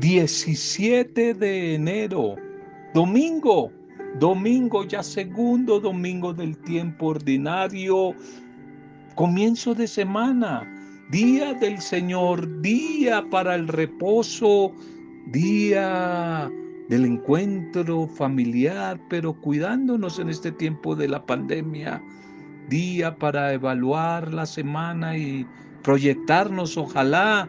17 de enero, domingo, domingo ya segundo domingo del tiempo ordinario, comienzo de semana, día del Señor, día para el reposo, día del encuentro familiar, pero cuidándonos en este tiempo de la pandemia, día para evaluar la semana y proyectarnos ojalá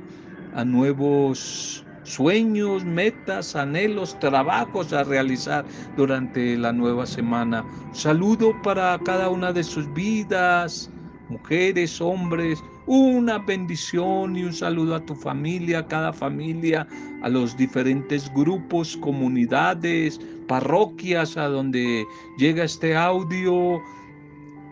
a nuevos sueños, metas, anhelos, trabajos a realizar durante la nueva semana. Saludo para cada una de sus vidas, mujeres, hombres, una bendición y un saludo a tu familia, a cada familia, a los diferentes grupos, comunidades, parroquias a donde llega este audio,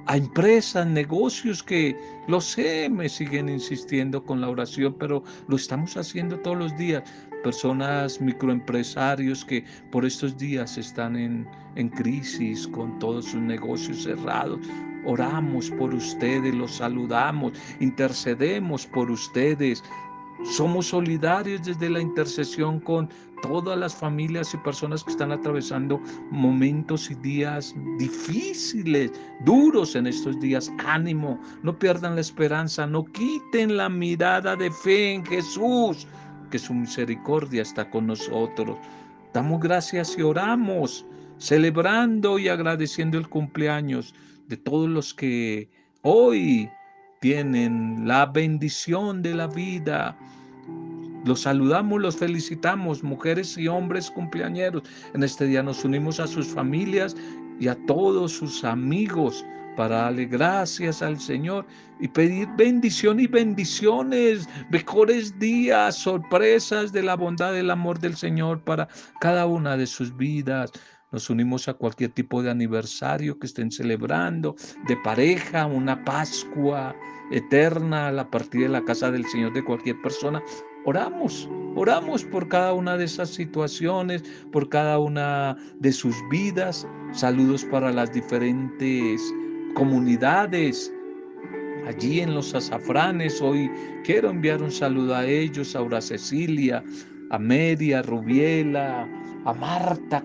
a empresas, negocios que lo sé, me siguen insistiendo con la oración, pero lo estamos haciendo todos los días. Personas, microempresarios que por estos días están en, en crisis con todos sus negocios cerrados. Oramos por ustedes, los saludamos, intercedemos por ustedes. Somos solidarios desde la intercesión con todas las familias y personas que están atravesando momentos y días difíciles, duros en estos días. Ánimo, no pierdan la esperanza, no quiten la mirada de fe en Jesús, su misericordia está con nosotros. Damos gracias y oramos, celebrando y agradeciendo el cumpleaños de todos los que hoy tienen la bendición de la vida. Los saludamos, los felicitamos, mujeres y hombres cumpleañeros. En este día nos unimos a sus familias y a todos sus amigos para darle gracias al Señor y pedir bendición y bendiciones, mejores días, sorpresas de la bondad, del amor del Señor para cada una de sus vidas. Nos unimos a cualquier tipo de aniversario que estén celebrando, de pareja, una Pascua eterna, la partida de la casa del Señor de cualquier persona. Oramos, oramos por cada una de esas situaciones, por cada una de sus vidas. Saludos para las diferentes comunidades. Allí en los azafranes, hoy quiero enviar un saludo a ellos, a Aura Cecilia, a Media, a Rubiela, a Marta,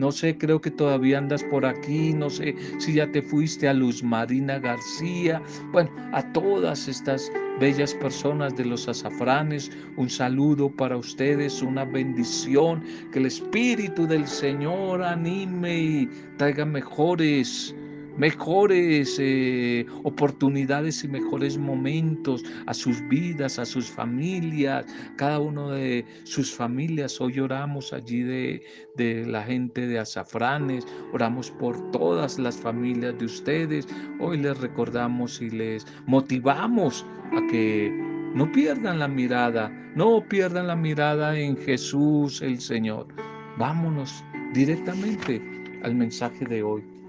no sé, creo que todavía andas por aquí. No sé si ya te fuiste a Luz Marina García. Bueno, a todas estas bellas personas de los azafranes, un saludo para ustedes, una bendición. Que el Espíritu del Señor anime y traiga mejores mejores eh, oportunidades y mejores momentos a sus vidas, a sus familias, cada uno de sus familias. Hoy oramos allí de, de la gente de Azafranes, oramos por todas las familias de ustedes. Hoy les recordamos y les motivamos a que no pierdan la mirada, no pierdan la mirada en Jesús el Señor. Vámonos directamente al mensaje de hoy.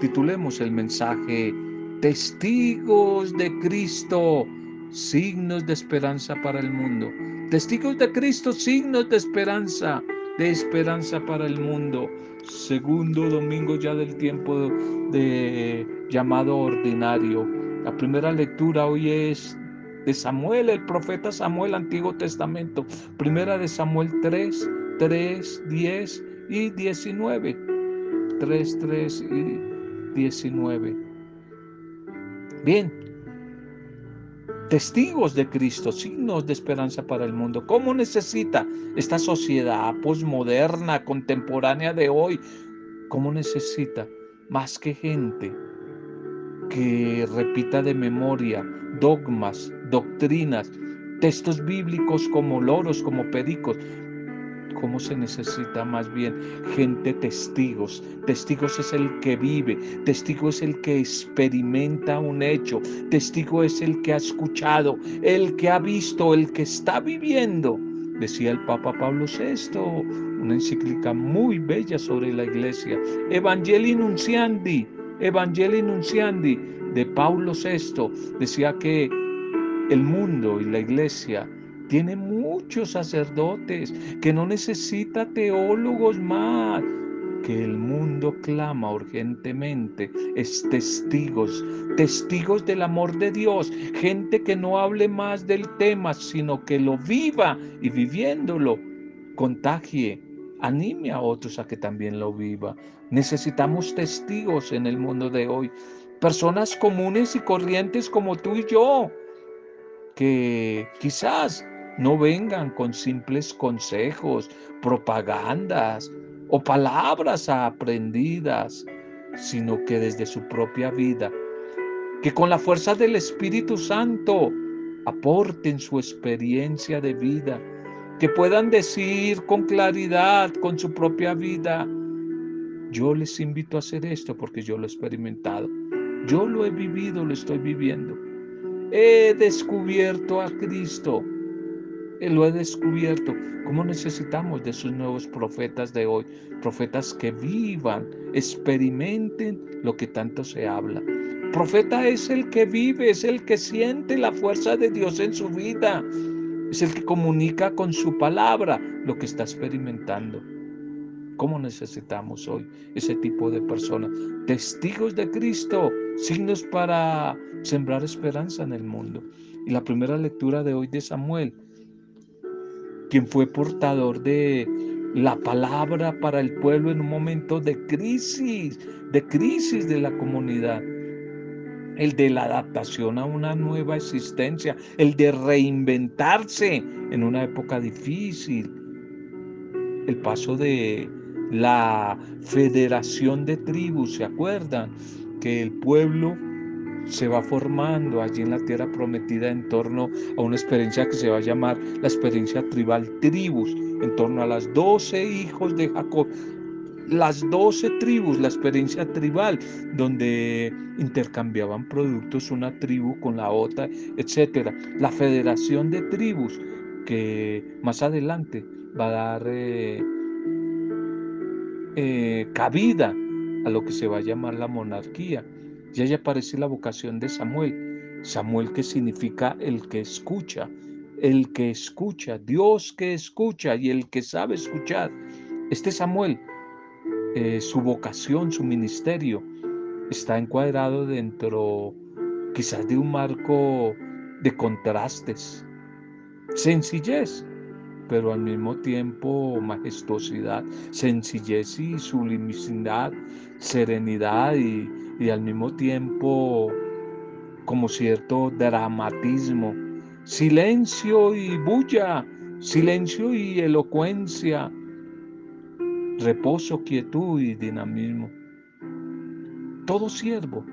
Titulemos el mensaje Testigos de Cristo, signos de esperanza para el mundo. Testigos de Cristo, signos de esperanza, de esperanza para el mundo. Segundo domingo ya del tiempo de llamado ordinario. La primera lectura hoy es de Samuel, el profeta Samuel, Antiguo Testamento. Primera de Samuel 3, 3, 10 y 19. 3, 3 y 19. Bien, testigos de Cristo, signos de esperanza para el mundo. ¿Cómo necesita esta sociedad posmoderna, contemporánea de hoy? ¿Cómo necesita más que gente que repita de memoria dogmas, doctrinas, textos bíblicos como loros, como pericos? Cómo se necesita más bien gente testigos. Testigos es el que vive, testigo es el que experimenta un hecho, testigo es el que ha escuchado, el que ha visto, el que está viviendo. Decía el Papa Pablo VI, una encíclica muy bella sobre la iglesia. Evangelii Nunciandi, Evangelii Nunciandi de Pablo VI decía que el mundo y la iglesia tiene muchos sacerdotes, que no necesita teólogos más, que el mundo clama urgentemente, es testigos, testigos del amor de Dios, gente que no hable más del tema, sino que lo viva y viviéndolo, contagie, anime a otros a que también lo viva. Necesitamos testigos en el mundo de hoy, personas comunes y corrientes como tú y yo, que quizás no vengan con simples consejos, propagandas o palabras aprendidas, sino que desde su propia vida, que con la fuerza del Espíritu Santo aporten su experiencia de vida, que puedan decir con claridad, con su propia vida, yo les invito a hacer esto porque yo lo he experimentado, yo lo he vivido, lo estoy viviendo. He descubierto a Cristo, lo he descubierto. ¿Cómo necesitamos de esos nuevos profetas de hoy? Profetas que vivan, experimenten lo que tanto se habla. Profeta es el que vive, es el que siente la fuerza de Dios en su vida. Es el que comunica con su palabra lo que está experimentando. ¿Cómo necesitamos hoy ese tipo de personas? Testigos de Cristo, signos para sembrar esperanza en el mundo. Y la primera lectura de hoy de Samuel, quien fue portador de la palabra para el pueblo en un momento de crisis, de crisis de la comunidad el de la adaptación a una nueva existencia, el de reinventarse en una época difícil, el paso de la federación de tribus, ¿se acuerdan? Que el pueblo se va formando allí en la tierra prometida en torno a una experiencia que se va a llamar la experiencia tribal tribus, en torno a las doce hijos de Jacob las doce tribus, la experiencia tribal, donde intercambiaban productos una tribu con la otra, etcétera. La federación de tribus, que más adelante va a dar eh, eh, cabida a lo que se va a llamar la monarquía. Ya ya aparece la vocación de Samuel. Samuel que significa el que escucha, el que escucha, Dios que escucha y el que sabe escuchar. Este Samuel eh, su vocación, su ministerio, está encuadrado dentro quizás de un marco de contrastes, sencillez, pero al mismo tiempo majestuosidad, sencillez y sublimidad, serenidad y, y al mismo tiempo como cierto dramatismo, silencio y bulla, silencio y elocuencia, reposo, quietud y dinamismo. Todo siervo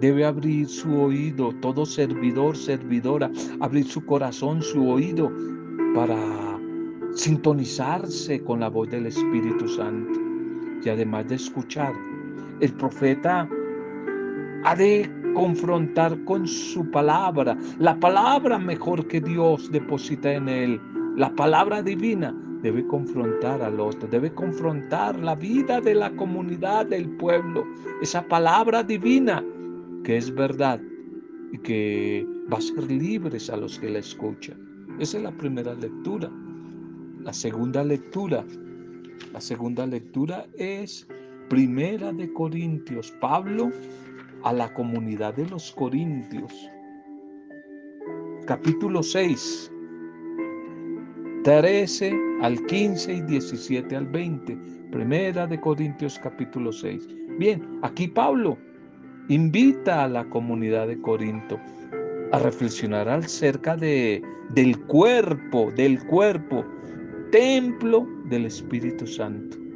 debe abrir su oído, todo servidor, servidora, abrir su corazón, su oído para sintonizarse con la voz del Espíritu Santo. Y además de escuchar, el profeta ha de confrontar con su palabra, la palabra mejor que Dios deposita en él, la palabra divina debe confrontar al otro, debe confrontar la vida de la comunidad, del pueblo, esa palabra divina que es verdad y que va a ser libres a los que la escuchan. Esa es la primera lectura. La segunda lectura, la segunda lectura es Primera de Corintios, Pablo a la comunidad de los Corintios. Capítulo 6, 13 al 15 y 17 al 20. Primera de Corintios capítulo 6. Bien, aquí Pablo invita a la comunidad de Corinto a reflexionar acerca de, del cuerpo, del cuerpo, templo del Espíritu Santo.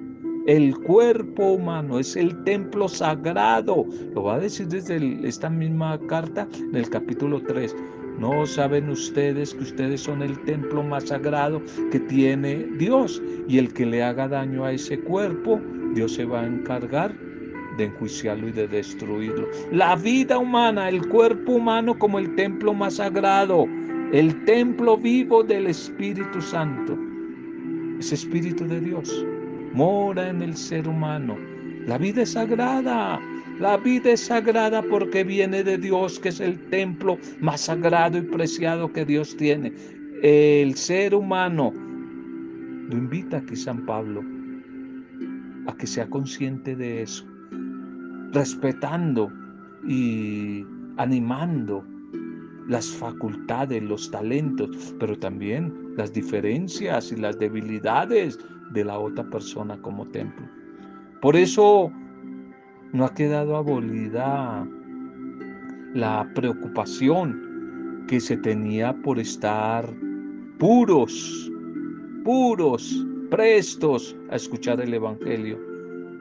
El cuerpo humano es el templo sagrado. Lo va a decir desde esta misma carta en el capítulo 3. ¿No saben ustedes que ustedes son el templo más sagrado que tiene Dios? Y el que le haga daño a ese cuerpo, Dios se va a encargar de enjuiciarlo y de destruirlo. La vida humana, el cuerpo humano como el templo más sagrado, el templo vivo del Espíritu Santo. Ese Espíritu de Dios mora en el ser humano. La vida es sagrada. La vida es sagrada porque viene de Dios, que es el templo más sagrado y preciado que Dios tiene. El ser humano lo invita aquí San Pablo a que sea consciente de eso, respetando y animando las facultades, los talentos, pero también las diferencias y las debilidades de la otra persona como templo. Por eso no ha quedado abolida la preocupación que se tenía por estar puros, puros, prestos a escuchar el Evangelio.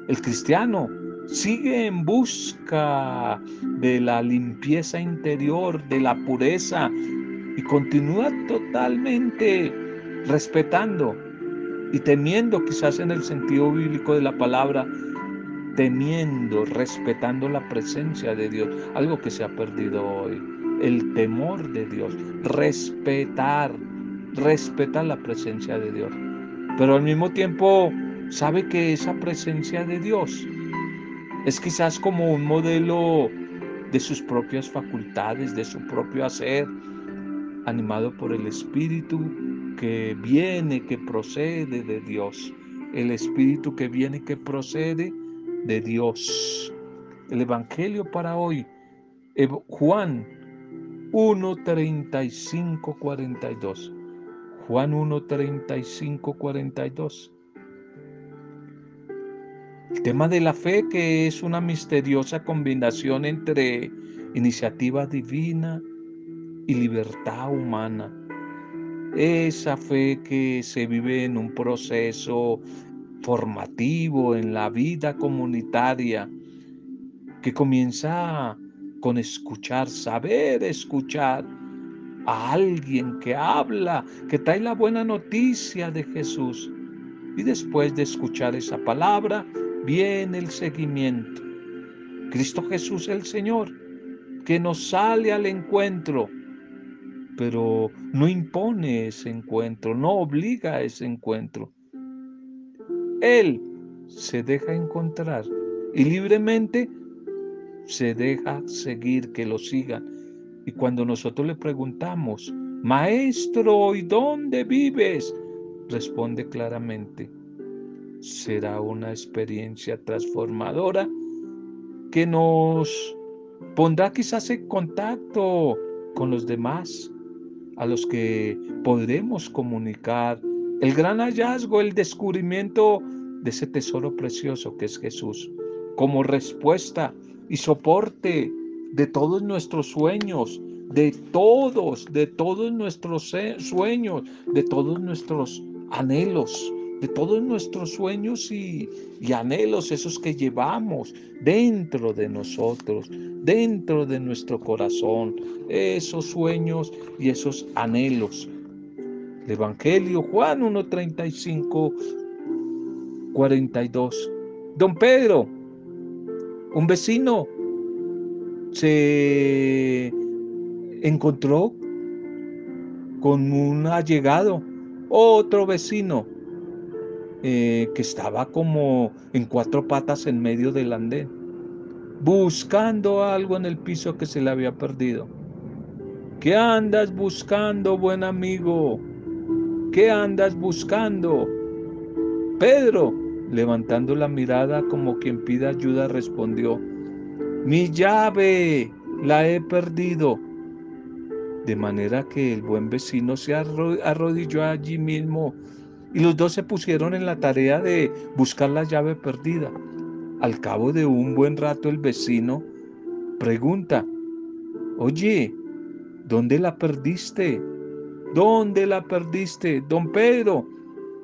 El cristiano sigue en busca de la limpieza interior, de la pureza y continúa totalmente respetando y temiendo quizás en el sentido bíblico de la palabra, temiendo, respetando la presencia de Dios, algo que se ha perdido hoy, el temor de Dios, respetar, respetar la presencia de Dios, pero al mismo tiempo sabe que esa presencia de Dios es quizás como un modelo de sus propias facultades, de su propio hacer, animado por el Espíritu que viene, que procede de Dios. El Espíritu que viene, que procede de Dios. El Evangelio para hoy, Juan 1, 35, 42. Juan 1, 35, 42. El tema de la fe que es una misteriosa combinación entre iniciativa divina y libertad humana. Esa fe que se vive en un proceso formativo en la vida comunitaria, que comienza con escuchar, saber escuchar a alguien que habla, que trae la buena noticia de Jesús. Y después de escuchar esa palabra, viene el seguimiento. Cristo Jesús el Señor, que nos sale al encuentro, pero no impone ese encuentro, no obliga a ese encuentro. Él se deja encontrar y libremente se deja seguir, que lo sigan. Y cuando nosotros le preguntamos, Maestro, ¿y dónde vives? Responde claramente, será una experiencia transformadora que nos pondrá quizás en contacto con los demás, a los que podremos comunicar el gran hallazgo, el descubrimiento de ese tesoro precioso que es Jesús, como respuesta y soporte de todos nuestros sueños, de todos, de todos nuestros sueños, de todos nuestros anhelos todos nuestros sueños y, anhelos, esos que llevamos dentro de nosotros, dentro de nuestro corazón, esos sueños y esos anhelos. El Evangelio Juan 1.35, 42. Don Pedro, un vecino, se encontró con un allegado, otro vecino, eh, que estaba como en cuatro patas en medio del andén, buscando algo en el piso que se le había perdido. ¿Qué andas buscando, buen amigo? ¿Qué andas buscando? Pedro, levantando la mirada como quien pide ayuda, respondió, mi llave la he perdido. De manera que el buen vecino se arrodilló allí mismo y los dos se pusieron en la tarea de buscar la llave perdida. Al cabo de un buen rato el vecino pregunta, oye, ¿dónde la perdiste? ¿Dónde la perdiste? Don Pedro,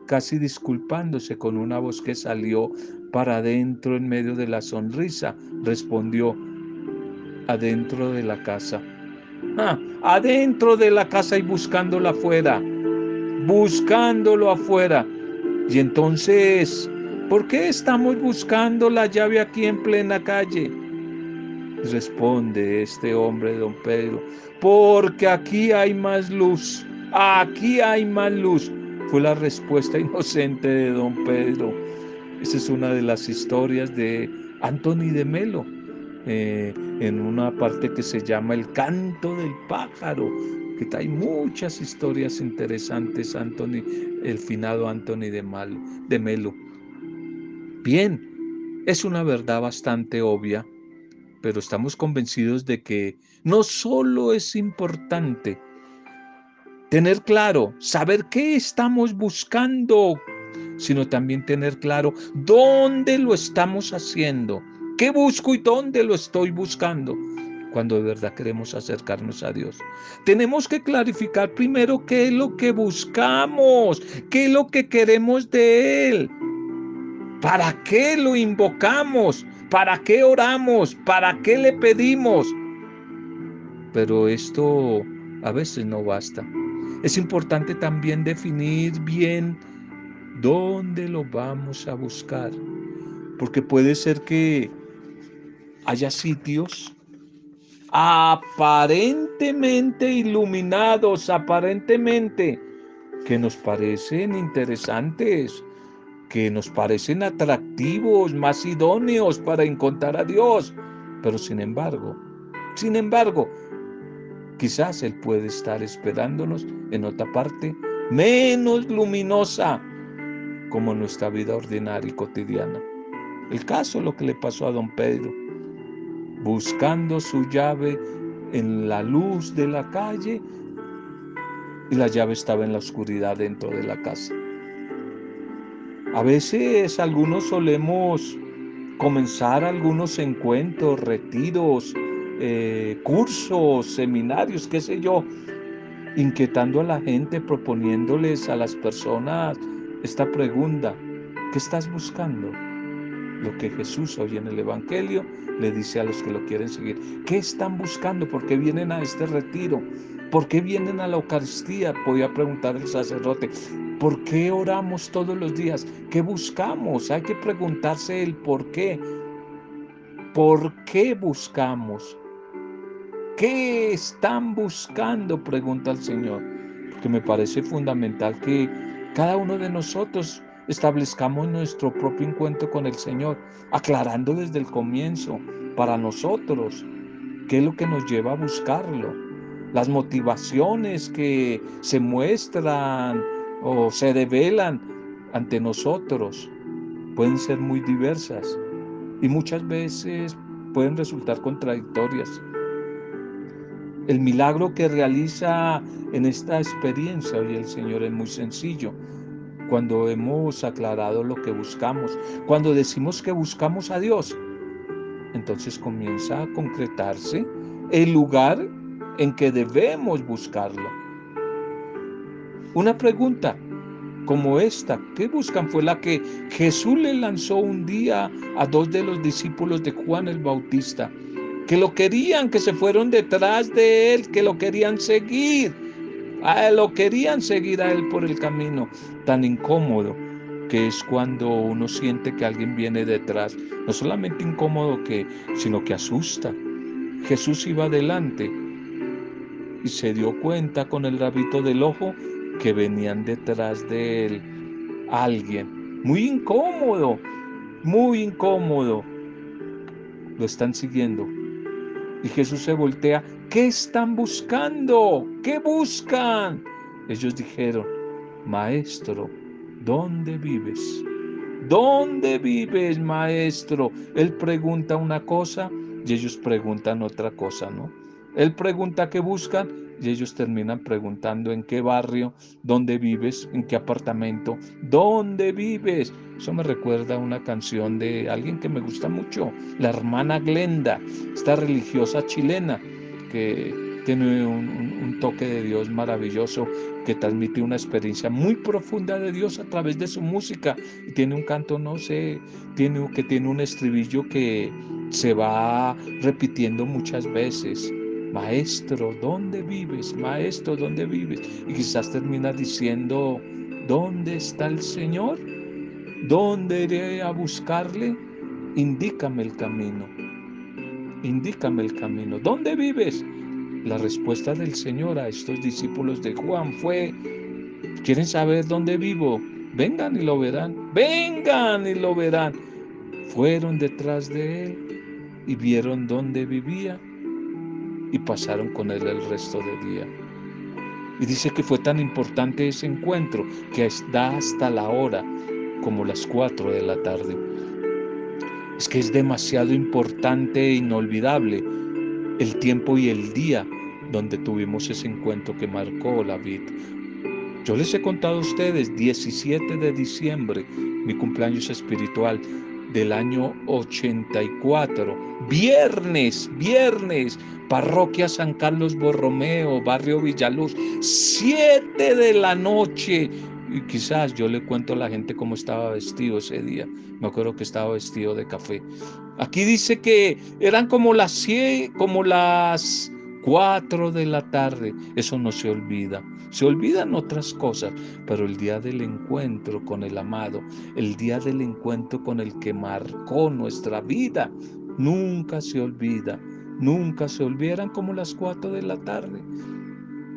casi disculpándose con una voz que salió para adentro en medio de la sonrisa, respondió, adentro de la casa. Ah, adentro de la casa y buscándola afuera buscándolo afuera. Y entonces, ¿por qué estamos buscando la llave aquí en plena calle? Responde este hombre, don Pedro, porque aquí hay más luz, aquí hay más luz. Fue la respuesta inocente de don Pedro. Esa es una de las historias de Anthony de Melo, eh, en una parte que se llama El canto del pájaro, que hay muchas historias interesantes, Anthony, el finado Anthony de, Mal, de Melo. Bien, es una verdad bastante obvia pero estamos convencidos de que no solo es importante tener claro, saber qué estamos buscando, sino también tener claro dónde lo estamos haciendo, qué busco y dónde lo estoy buscando cuando de verdad queremos acercarnos a Dios. Tenemos que clarificar primero qué es lo que buscamos, qué es lo que queremos de Él, para qué lo invocamos, para qué oramos, para qué le pedimos. Pero esto a veces no basta. Es importante también definir bien dónde lo vamos a buscar, porque puede ser que haya sitios aparentemente iluminados, aparentemente, que nos parecen interesantes, que nos parecen atractivos, más idóneos para encontrar a Dios. Pero sin embargo, sin embargo, quizás Él puede estar esperándonos en otra parte menos luminosa como nuestra vida ordinaria y cotidiana. El caso, lo que le pasó a don Pedro, buscando su llave en la luz de la calle y la llave estaba en la oscuridad dentro de la casa. A veces algunos solemos comenzar algunos encuentros, retiros, eh, cursos, seminarios, qué sé yo, inquietando a la gente, proponiéndoles a las personas esta pregunta, ¿qué estás buscando? Lo que Jesús hoy en el Evangelio le dice a los que lo quieren seguir. ¿Qué están buscando? ¿Por qué vienen a este retiro? ¿Por qué vienen a la Eucaristía? Podía preguntar el sacerdote. ¿Por qué oramos todos los días? ¿Qué buscamos? Hay que preguntarse el por qué. ¿Por qué buscamos? ¿Qué están buscando? Pregunta el Señor. Porque me parece fundamental que cada uno de nosotros establezcamos nuestro propio encuentro con el Señor, aclarando desde el comienzo para nosotros qué es lo que nos lleva a buscarlo, las motivaciones que se muestran o se develan ante nosotros pueden ser muy diversas y muchas veces pueden resultar contradictorias. El milagro que realiza en esta experiencia hoy el Señor es muy sencillo cuando hemos aclarado lo que buscamos, cuando decimos que buscamos a Dios, entonces comienza a concretarse el lugar en que debemos buscarlo. Una pregunta como esta, ¿qué buscan? Fue la que Jesús le lanzó un día a dos de los discípulos de Juan el Bautista, que lo querían, que se fueron detrás de él, que lo querían seguir lo querían seguir a él por el camino tan incómodo que es cuando uno siente que alguien viene detrás. No solamente incómodo que, sino que asusta. Jesús iba adelante y se dio cuenta con el rabito del ojo que venían detrás de él alguien. Muy incómodo, muy incómodo. Lo están siguiendo. Y Jesús se voltea ¿Qué están buscando? ¿Qué buscan? Ellos dijeron, Maestro, ¿dónde vives? ¿Dónde vives, maestro? Él pregunta una cosa y ellos preguntan otra cosa, ¿no? Él pregunta qué buscan y ellos terminan preguntando en qué barrio, dónde vives, en qué apartamento, dónde vives. Eso me recuerda a una canción de alguien que me gusta mucho, la hermana Glenda, esta religiosa chilena que tiene un, toque de Dios maravilloso, que transmite una experiencia muy profunda de Dios a través de su música. Y tiene un canto, no sé, tiene, que tiene un estribillo que se va repitiendo muchas veces. Maestro, ¿dónde vives? Maestro, ¿dónde vives? Y quizás termina diciendo, ¿dónde está el Señor? ¿Dónde iré a buscarle? Indícame el camino indícame el camino. ¿Dónde vives? La respuesta del Señor a estos discípulos de Juan fue, ¿quieren saber dónde vivo? Vengan y lo verán. Vengan y lo verán. Fueron detrás de él y vieron dónde vivía y pasaron con él el resto del día. Y dice que fue tan importante ese encuentro que da hasta la hora como las cuatro de la tarde. Es que es demasiado importante e inolvidable el tiempo y el día donde tuvimos ese encuentro que marcó la vida. Yo les he contado a ustedes 17 de diciembre, mi cumpleaños espiritual del año 84. Viernes, viernes, parroquia San Carlos Borromeo, barrio Villaluz, 7 de la noche. Y quizás yo le cuento a la gente cómo estaba vestido ese día. Me acuerdo que estaba vestido de café. Aquí dice que eran como las 100, como las 4 de la tarde. Eso no se olvida. Se olvidan otras cosas, pero el día del encuentro con el amado, el día del encuentro con el que marcó nuestra vida, nunca se olvida. Nunca se olvidan como las 4 de la tarde.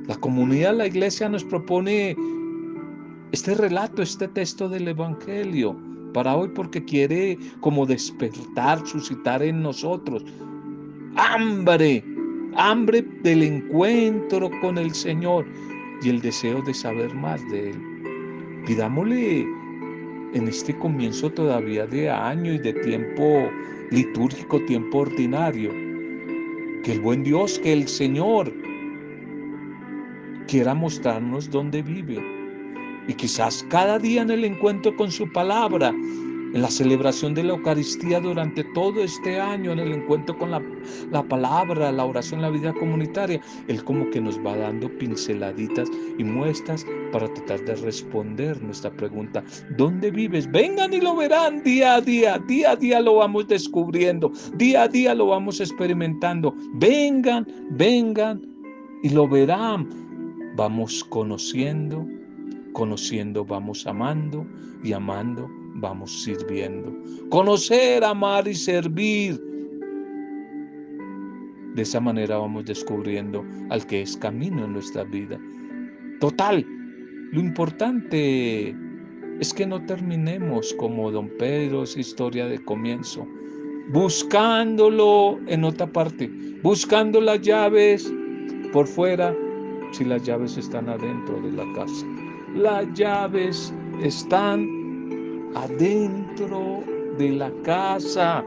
La comunidad, la iglesia nos propone este relato, este texto del Evangelio para hoy porque quiere como despertar, suscitar en nosotros hambre, hambre del encuentro con el Señor y el deseo de saber más de Él. Pidámosle en este comienzo todavía de año y de tiempo litúrgico, tiempo ordinario, que el buen Dios, que el Señor quiera mostrarnos dónde vive y quizás cada día en el encuentro con su palabra, en la celebración de la Eucaristía durante todo este año, en el encuentro con la, la, palabra, la oración, la vida comunitaria, Él como que nos va dando pinceladitas y muestras para tratar de responder nuestra pregunta. ¿Dónde vives? Vengan y lo verán día a día, día a día lo vamos descubriendo, día a día lo vamos experimentando. Vengan, vengan y lo verán. Vamos conociendo Conociendo vamos amando y amando vamos sirviendo. Conocer, amar y servir. De esa manera vamos descubriendo al que es camino en nuestra vida. Total, lo importante es que no terminemos como don Pedro, esa historia de comienzo, buscándolo en otra parte, buscando las llaves por fuera si las llaves están adentro de la casa las llaves están adentro de la casa.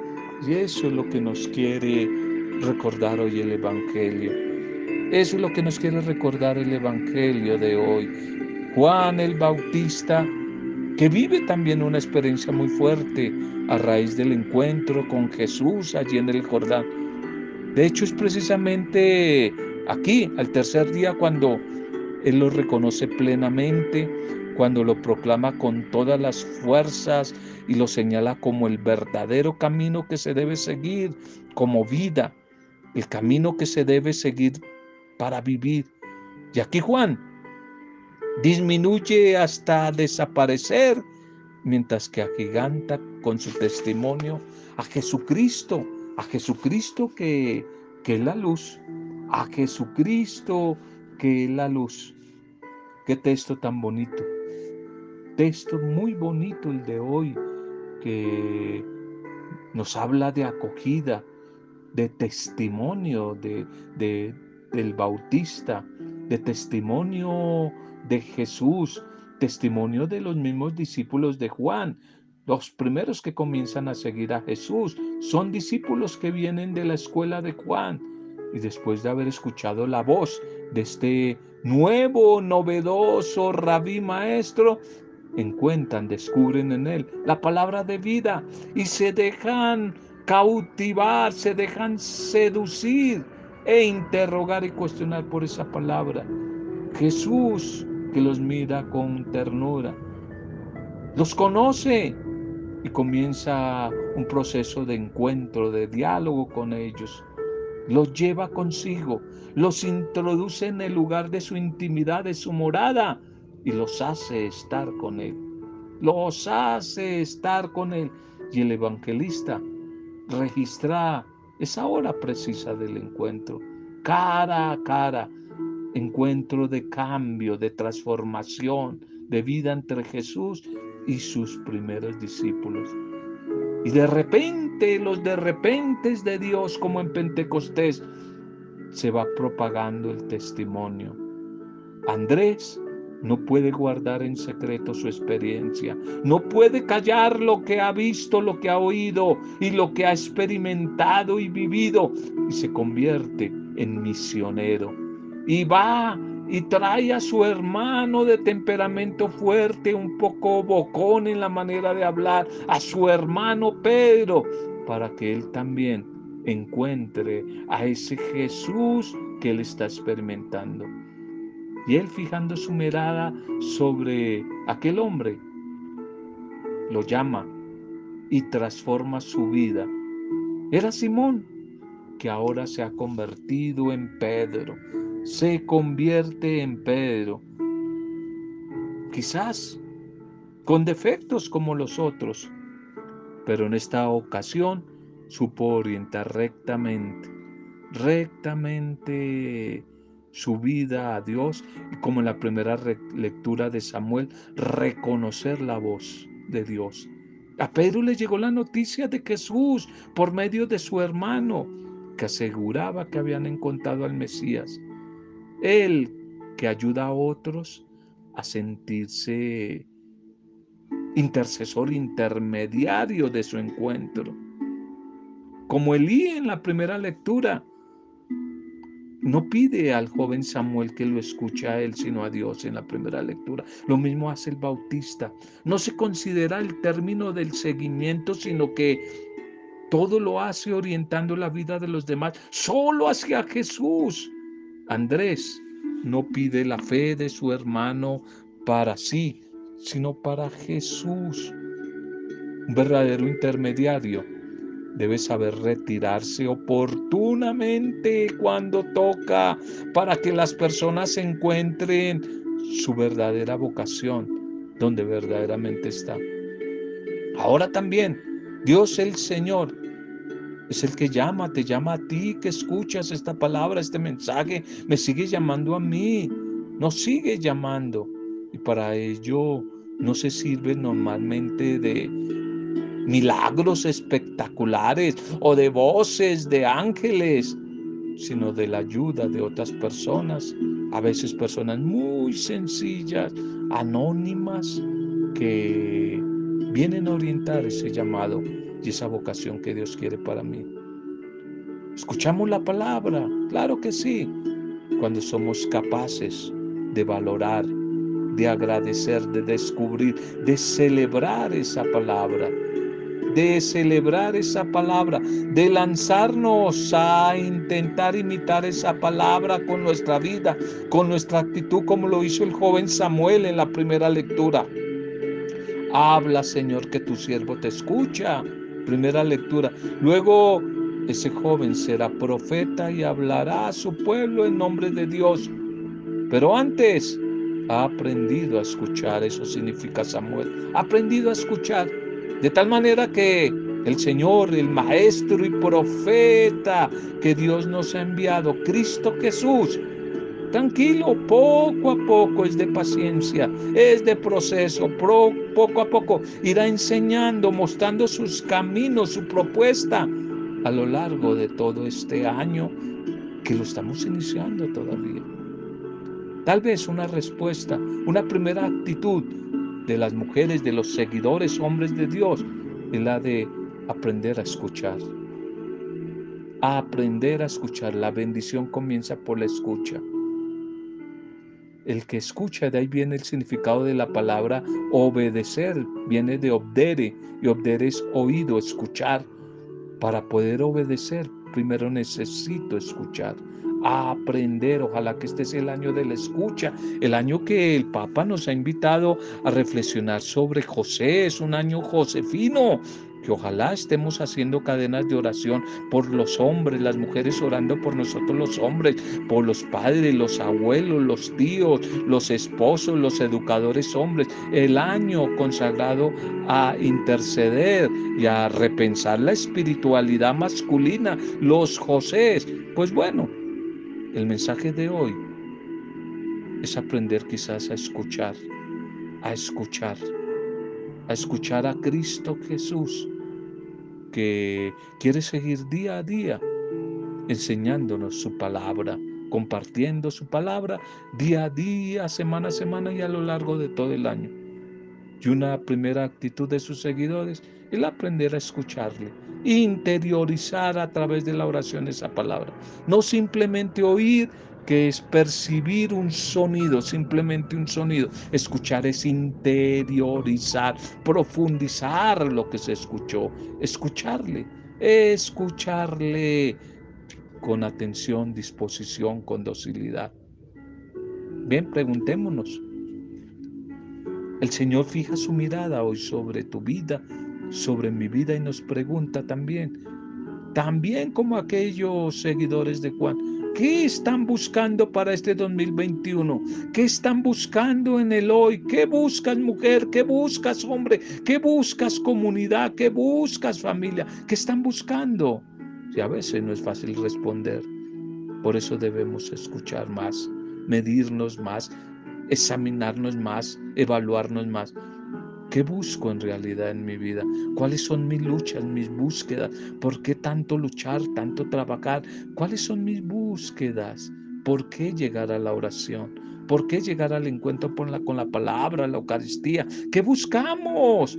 Y eso es lo que nos quiere recordar hoy el Evangelio. Eso es lo que nos quiere recordar el Evangelio de hoy. Juan el Bautista, que vive también una experiencia muy fuerte a raíz del encuentro con Jesús allí en el Jordán. De hecho, es precisamente aquí, al tercer día, cuando él lo reconoce plenamente cuando lo proclama con todas las fuerzas y lo señala como el verdadero camino que se debe seguir como vida, el camino que se debe seguir para vivir. Y aquí Juan disminuye hasta desaparecer, mientras que agiganta con su testimonio a Jesucristo, a Jesucristo que, que es la luz, a Jesucristo que es la luz. Qué texto tan bonito. Texto muy bonito el de hoy, que nos habla de acogida, de testimonio de, del Bautista, de testimonio de Jesús, testimonio de los mismos discípulos de Juan. Los primeros que comienzan a seguir a Jesús son discípulos que vienen de la escuela de Juan y después de haber escuchado la voz de este nuevo, novedoso rabí maestro, encuentran, descubren en él la palabra de vida y se dejan cautivar, se dejan seducir e interrogar y cuestionar por esa palabra. Jesús que los mira con ternura, los conoce y comienza un proceso de encuentro, de diálogo con ellos los lleva consigo, los introduce en el lugar de su intimidad, de su morada, y los hace estar con Él. Los hace estar con Él. Y el evangelista registra esa hora precisa del encuentro, cara a cara, encuentro de cambio, de transformación, de vida entre Jesús y sus primeros discípulos. Y de repente, los de repente de Dios, como en Pentecostés, se va propagando el testimonio. Andrés no puede guardar en secreto su experiencia, no puede callar lo que ha visto, lo que ha oído y lo que ha experimentado y vivido y se convierte en misionero. Y va y trae a su hermano de temperamento fuerte, un poco bocón en la manera de hablar, a su hermano Pedro, para que él también encuentre a ese Jesús que él está experimentando. Y él fijando su mirada sobre aquel hombre, lo llama y transforma su vida. Era Simón, que ahora se ha convertido en Pedro. Se convierte en Pedro. Quizás con defectos como los otros, pero en esta ocasión supo orientar rectamente, rectamente su vida a Dios y como en la primera lectura de Samuel, reconocer la voz de Dios. A Pedro le llegó la noticia de Jesús por medio de su hermano, que aseguraba que habían encontrado al Mesías. Él que ayuda a otros a sentirse intercesor intermediario de su encuentro. Como Elí en la primera lectura, no pide al joven Samuel que lo escuche a él, sino a Dios en la primera lectura. Lo mismo hace el bautista. No se considera el término del seguimiento, sino que todo lo hace orientando la vida de los demás solo hacia Jesús. Andrés no pide la fe de su hermano para sí, sino para Jesús. Un verdadero intermediario debe saber retirarse oportunamente cuando toca para que las personas encuentren su verdadera vocación, donde verdaderamente está. Ahora también, Dios el Señor es el que llama, te llama a ti que escuchas esta palabra, este mensaje, me sigue llamando a mí, nos sigue llamando. Y para ello no se sirve normalmente de milagros espectaculares o de voces de ángeles, sino de la ayuda de otras personas, a veces personas muy sencillas, anónimas, que vienen a orientar ese llamado y esa vocación que Dios quiere para mí. Escuchamos la palabra, claro que sí, cuando somos capaces de valorar, de agradecer, de descubrir, de celebrar esa palabra de celebrar esa palabra, de lanzarnos a intentar imitar esa palabra con nuestra vida, con nuestra actitud, como lo hizo el joven Samuel en la primera lectura. Habla, Señor, que tu siervo te escucha. Primera lectura. Luego ese joven será profeta y hablará a su pueblo en nombre de Dios. Pero antes ha aprendido a escuchar, eso significa Samuel. Ha aprendido a escuchar de tal manera que el Señor, el Maestro y Profeta que Dios nos ha enviado, Cristo Jesús, tranquilo, poco a poco es de paciencia, es de proceso, poco a poco irá enseñando, mostrando sus caminos, su propuesta a lo largo de todo este año que lo estamos iniciando todavía. Tal vez una respuesta, una primera actitud de las mujeres, de los seguidores, hombres de Dios, es la de aprender a escuchar. A aprender a escuchar. La bendición comienza por la escucha. El que escucha, de ahí viene el significado de la palabra obedecer, viene de obdere, y obdere es oído, escuchar. Para poder obedecer, primero necesito escuchar aprender. Ojalá que este sea el año de la escucha, el año que el Papa nos ha invitado a reflexionar sobre José. Es un año josefino, que ojalá estemos haciendo cadenas de oración por los hombres, las mujeres orando por nosotros los hombres, por los padres, los abuelos, los tíos, los esposos, los educadores hombres. El año consagrado a interceder y a repensar la espiritualidad masculina, los Josés. Pues bueno, el mensaje de hoy es aprender quizás a escuchar, a escuchar, a escuchar a Cristo Jesús, que quiere seguir día a día enseñándonos su palabra, compartiendo su palabra día a día, semana a semana y a lo largo de todo el año. Y una primera actitud de sus seguidores es aprender a escucharle, interiorizar a través de la oración esa palabra. No simplemente oír, que es percibir un sonido, simplemente un sonido. Escuchar es interiorizar, profundizar lo que se escuchó, escucharle, escucharle con atención, disposición, con docilidad. Bien, preguntémonos. El Señor fija su mirada hoy sobre tu vida, sobre mi vida y nos pregunta también, también como aquellos seguidores de Juan, ¿qué están buscando para este 2021? ¿Qué están buscando en el hoy? ¿Qué buscas mujer? ¿Qué buscas hombre? ¿Qué buscas comunidad? ¿Qué buscas familia? ¿Qué están buscando? Y a veces no es fácil responder. Por eso debemos escuchar más, medirnos más, examinarnos más, evaluarnos más. ¿Qué busco en realidad en mi vida? ¿Cuáles son mis luchas, mis búsquedas? ¿Por qué tanto luchar, tanto trabajar? ¿Cuáles son mis búsquedas? ¿Por qué llegar a la oración? ¿Por qué llegar al encuentro con la, con la palabra, la Eucaristía? ¿Qué buscamos?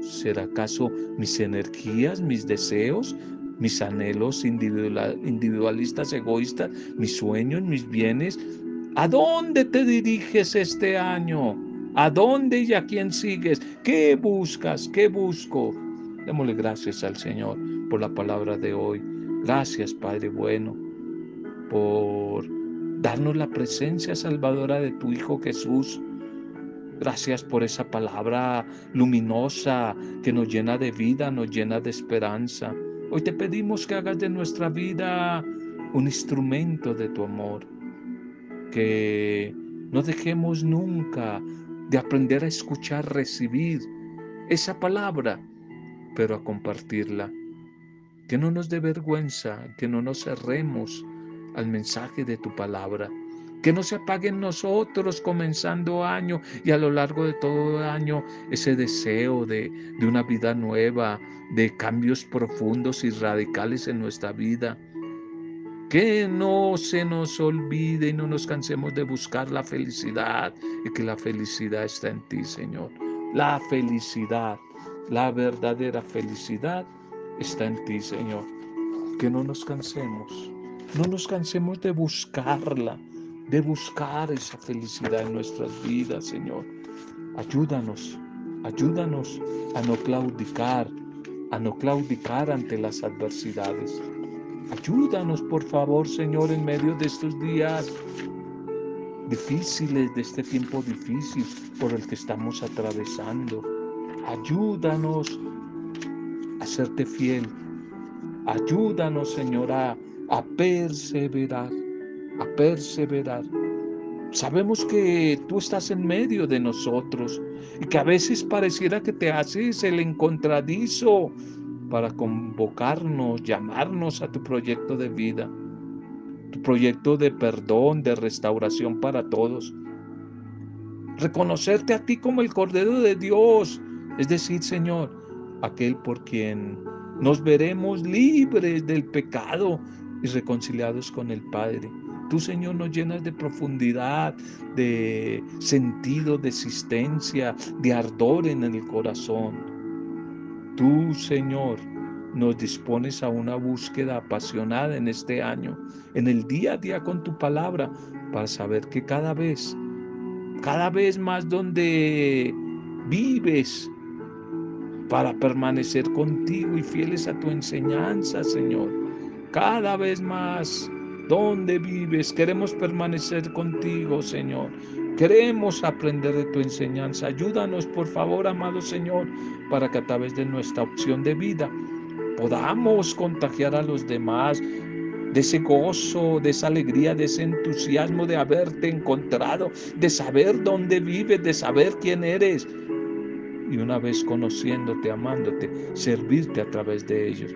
¿Será acaso mis energías, mis deseos, mis anhelos individualistas, egoístas, mis sueños, mis bienes. ¿A dónde te diriges este año? ¿A dónde y a quién sigues? ¿Qué buscas? ¿Qué busco? Démosle gracias al Señor por la palabra de hoy. Gracias, Padre bueno, por darnos la presencia salvadora de tu Hijo Jesús. Gracias por esa palabra luminosa que nos llena de vida, nos llena de esperanza. Hoy te pedimos que hagas de nuestra vida un instrumento de tu amor, que no dejemos nunca de aprender a escuchar, recibir esa palabra, pero a compartirla. Que no nos dé vergüenza, que no nos cerremos al mensaje de tu palabra que no se apague en nosotros comenzando año y a lo largo de todo año ese deseo de, de una vida nueva, de cambios profundos y radicales en nuestra vida. Que no se nos olvide y no nos cansemos de buscar la felicidad y que la felicidad está en ti, Señor. La felicidad, la verdadera felicidad está en ti, Señor. Que no nos cansemos, no nos cansemos de buscarla de buscar esa felicidad en nuestras vidas, Señor. Ayúdanos, ayúdanos a no claudicar, a no claudicar ante las adversidades. Ayúdanos, por favor, Señor, en medio de estos días difíciles, de este tiempo difícil por el que estamos atravesando. Ayúdanos a serte fiel. Ayúdanos, Señor, a, a perseverar a perseverar. Sabemos que tú estás en medio de nosotros y que a veces pareciera que te haces el encontradizo para convocarnos, llamarnos a tu proyecto de vida, tu proyecto de perdón, de restauración para todos. Reconocerte a ti como el Cordero de Dios, es decir, Señor, aquel por quien nos veremos libres del pecado y reconciliados con el Padre. Tú, Señor, nos llenas de profundidad, de sentido, de existencia, de ardor en el corazón. Tú, Señor, nos dispones a una búsqueda apasionada en este año, en el día a día con tu palabra, para saber que cada vez, cada vez más donde vives, para permanecer contigo y fieles a tu enseñanza, Señor. Cada vez más ¿Dónde vives? Queremos permanecer contigo, Señor. Queremos aprender de tu enseñanza. Ayúdanos, por favor, amado Señor, para que a través de nuestra opción de vida podamos contagiar a los demás de ese gozo, de esa alegría, de ese entusiasmo de haberte encontrado, de saber dónde vives, de saber quién eres. Y una vez conociéndote, amándote, servirte a través de ellos.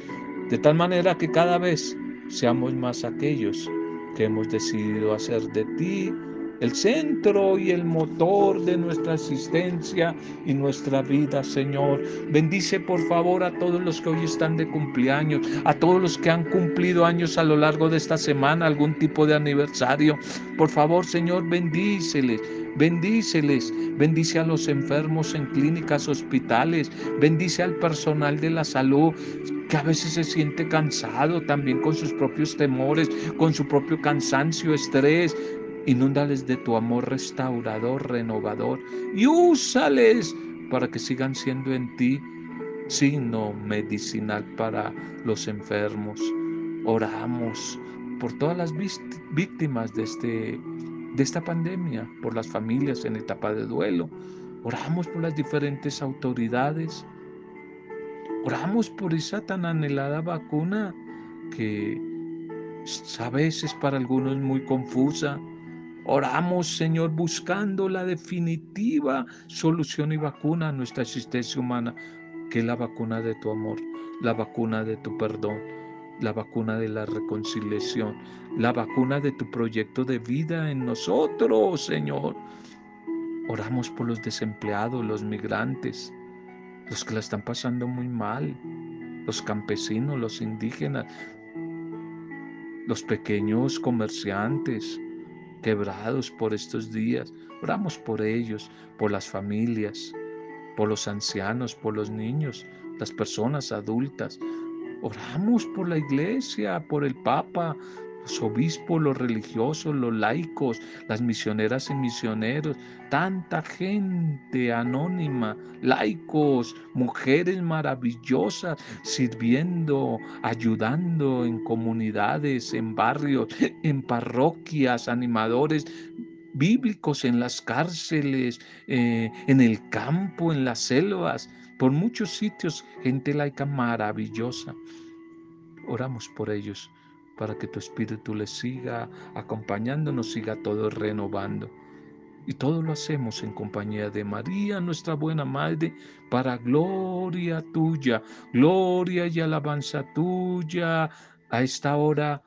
De tal manera que cada vez seamos más aquellos que hemos decidido hacer de ti el centro y el motor de nuestra existencia y nuestra vida, Señor. Bendice por favor a todos los que hoy están de cumpleaños, a todos los que han cumplido años a lo largo de esta semana, algún tipo de aniversario. Por favor, Señor, bendíceles. Bendíceles, bendice a los enfermos en clínicas, hospitales, bendice al personal de la salud que a veces se siente cansado también con sus propios temores, con su propio cansancio, estrés, Inúndales de tu amor restaurador, renovador y úsales para que sigan siendo en ti signo medicinal para los enfermos. Oramos por todas las víctimas de, este, de esta pandemia, por las familias en etapa de duelo. Oramos por las diferentes autoridades. Oramos por esa tan anhelada vacuna que a veces para algunos es muy confusa, Oramos, Señor, buscando la definitiva solución y vacuna a nuestra existencia humana, que es la vacuna de tu amor, la vacuna de tu perdón, la vacuna de la reconciliación, la vacuna de tu proyecto de vida en nosotros, Señor. Oramos por los desempleados, los migrantes, los que la están pasando muy mal, los campesinos, los indígenas, los pequeños comerciantes, quebrados por estos días. Oramos por ellos, por las familias, por los ancianos, por los niños, las personas adultas. Oramos por la iglesia, por el Papa, los obispos, los religiosos, los laicos, las misioneras y misioneros, tanta gente anónima, laicos, mujeres maravillosas, sirviendo, ayudando en comunidades, en barrios, en parroquias, animadores bíblicos en las cárceles, eh, en el campo, en las selvas, por muchos sitios, gente laica maravillosa. Oramos por ellos para que tu espíritu les siga acompañando, nos siga todo renovando. Y todo lo hacemos en compañía de María, nuestra buena Madre, para gloria tuya, gloria y alabanza tuya a esta hora,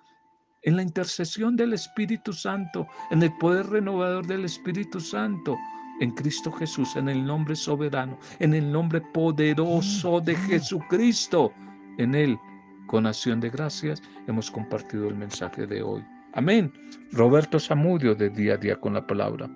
en la intercesión del Espíritu Santo, en el poder renovador del Espíritu Santo, en Cristo Jesús, en el nombre soberano, en el nombre poderoso de Jesucristo, en Él con acción de gracias hemos compartido el mensaje de hoy. Amén. Roberto Zamudio de Día a Día con la Palabra.